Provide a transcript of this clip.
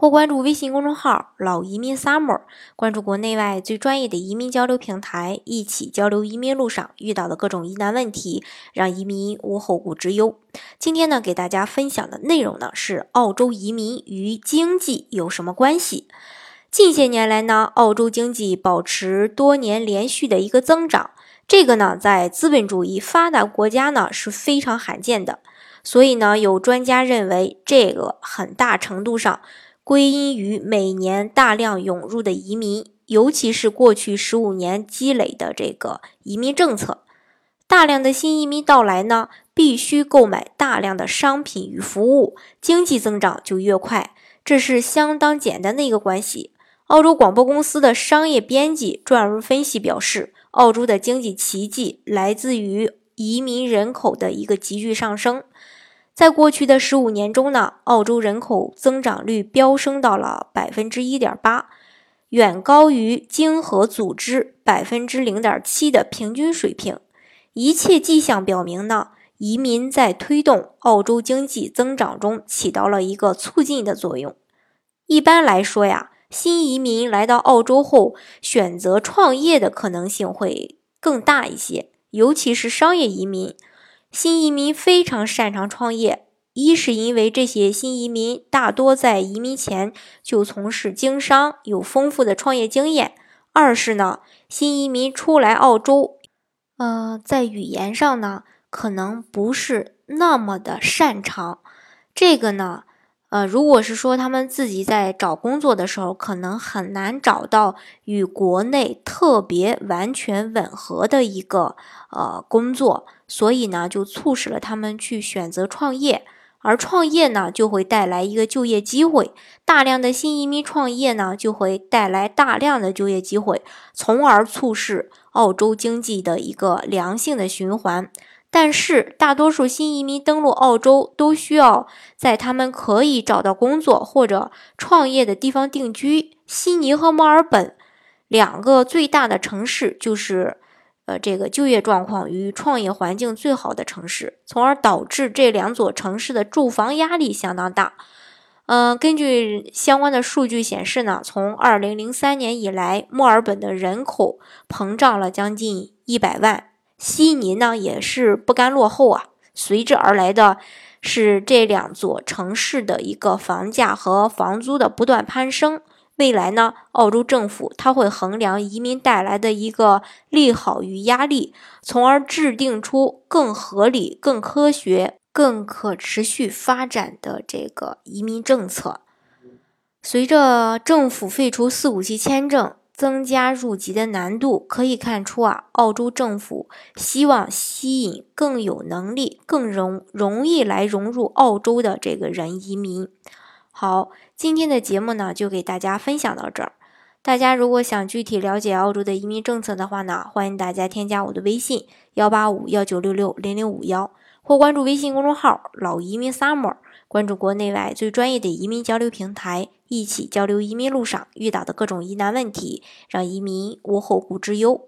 或关注微信公众号“老移民 summer”，关注国内外最专业的移民交流平台，一起交流移民路上遇到的各种疑难问题，让移民无后顾之忧。今天呢，给大家分享的内容呢是澳洲移民与经济有什么关系？近些年来呢，澳洲经济保持多年连续的一个增长，这个呢在资本主义发达国家呢是非常罕见的。所以呢，有专家认为，这个很大程度上。归因于每年大量涌入的移民，尤其是过去十五年积累的这个移民政策，大量的新移民到来呢，必须购买大量的商品与服务，经济增长就越快，这是相当简单的一个关系。澳洲广播公司的商业编辑撰文分析表示，澳洲的经济奇迹来自于移民人口的一个急剧上升。在过去的十五年中呢，澳洲人口增长率飙升到了百分之一点八，远高于经合组织百分之零点七的平均水平。一切迹象表明呢，移民在推动澳洲经济增长中起到了一个促进的作用。一般来说呀，新移民来到澳洲后，选择创业的可能性会更大一些，尤其是商业移民。新移民非常擅长创业，一是因为这些新移民大多在移民前就从事经商，有丰富的创业经验；二是呢，新移民初来澳洲，呃，在语言上呢，可能不是那么的擅长。这个呢，呃，如果是说他们自己在找工作的时候，可能很难找到与国内特别完全吻合的一个呃工作。所以呢，就促使了他们去选择创业，而创业呢，就会带来一个就业机会。大量的新移民创业呢，就会带来大量的就业机会，从而促使澳洲经济的一个良性的循环。但是，大多数新移民登陆澳洲都需要在他们可以找到工作或者创业的地方定居。悉尼和墨尔本两个最大的城市就是。呃，这个就业状况与创业环境最好的城市，从而导致这两座城市的住房压力相当大。嗯，根据相关的数据显示呢，从二零零三年以来，墨尔本的人口膨胀了将近一百万，悉尼呢也是不甘落后啊。随之而来的是这两座城市的一个房价和房租的不断攀升。未来呢，澳洲政府它会衡量移民带来的一个利好与压力，从而制定出更合理、更科学、更可持续发展的这个移民政策。随着政府废除四五七签证，增加入籍的难度，可以看出啊，澳洲政府希望吸引更有能力、更容容易来融入澳洲的这个人移民。好，今天的节目呢，就给大家分享到这儿。大家如果想具体了解澳洲的移民政策的话呢，欢迎大家添加我的微信幺八五幺九六六零零五幺，或关注微信公众号“老移民 summer”，关注国内外最专业的移民交流平台，一起交流移民路上遇到的各种疑难问题，让移民无后顾之忧。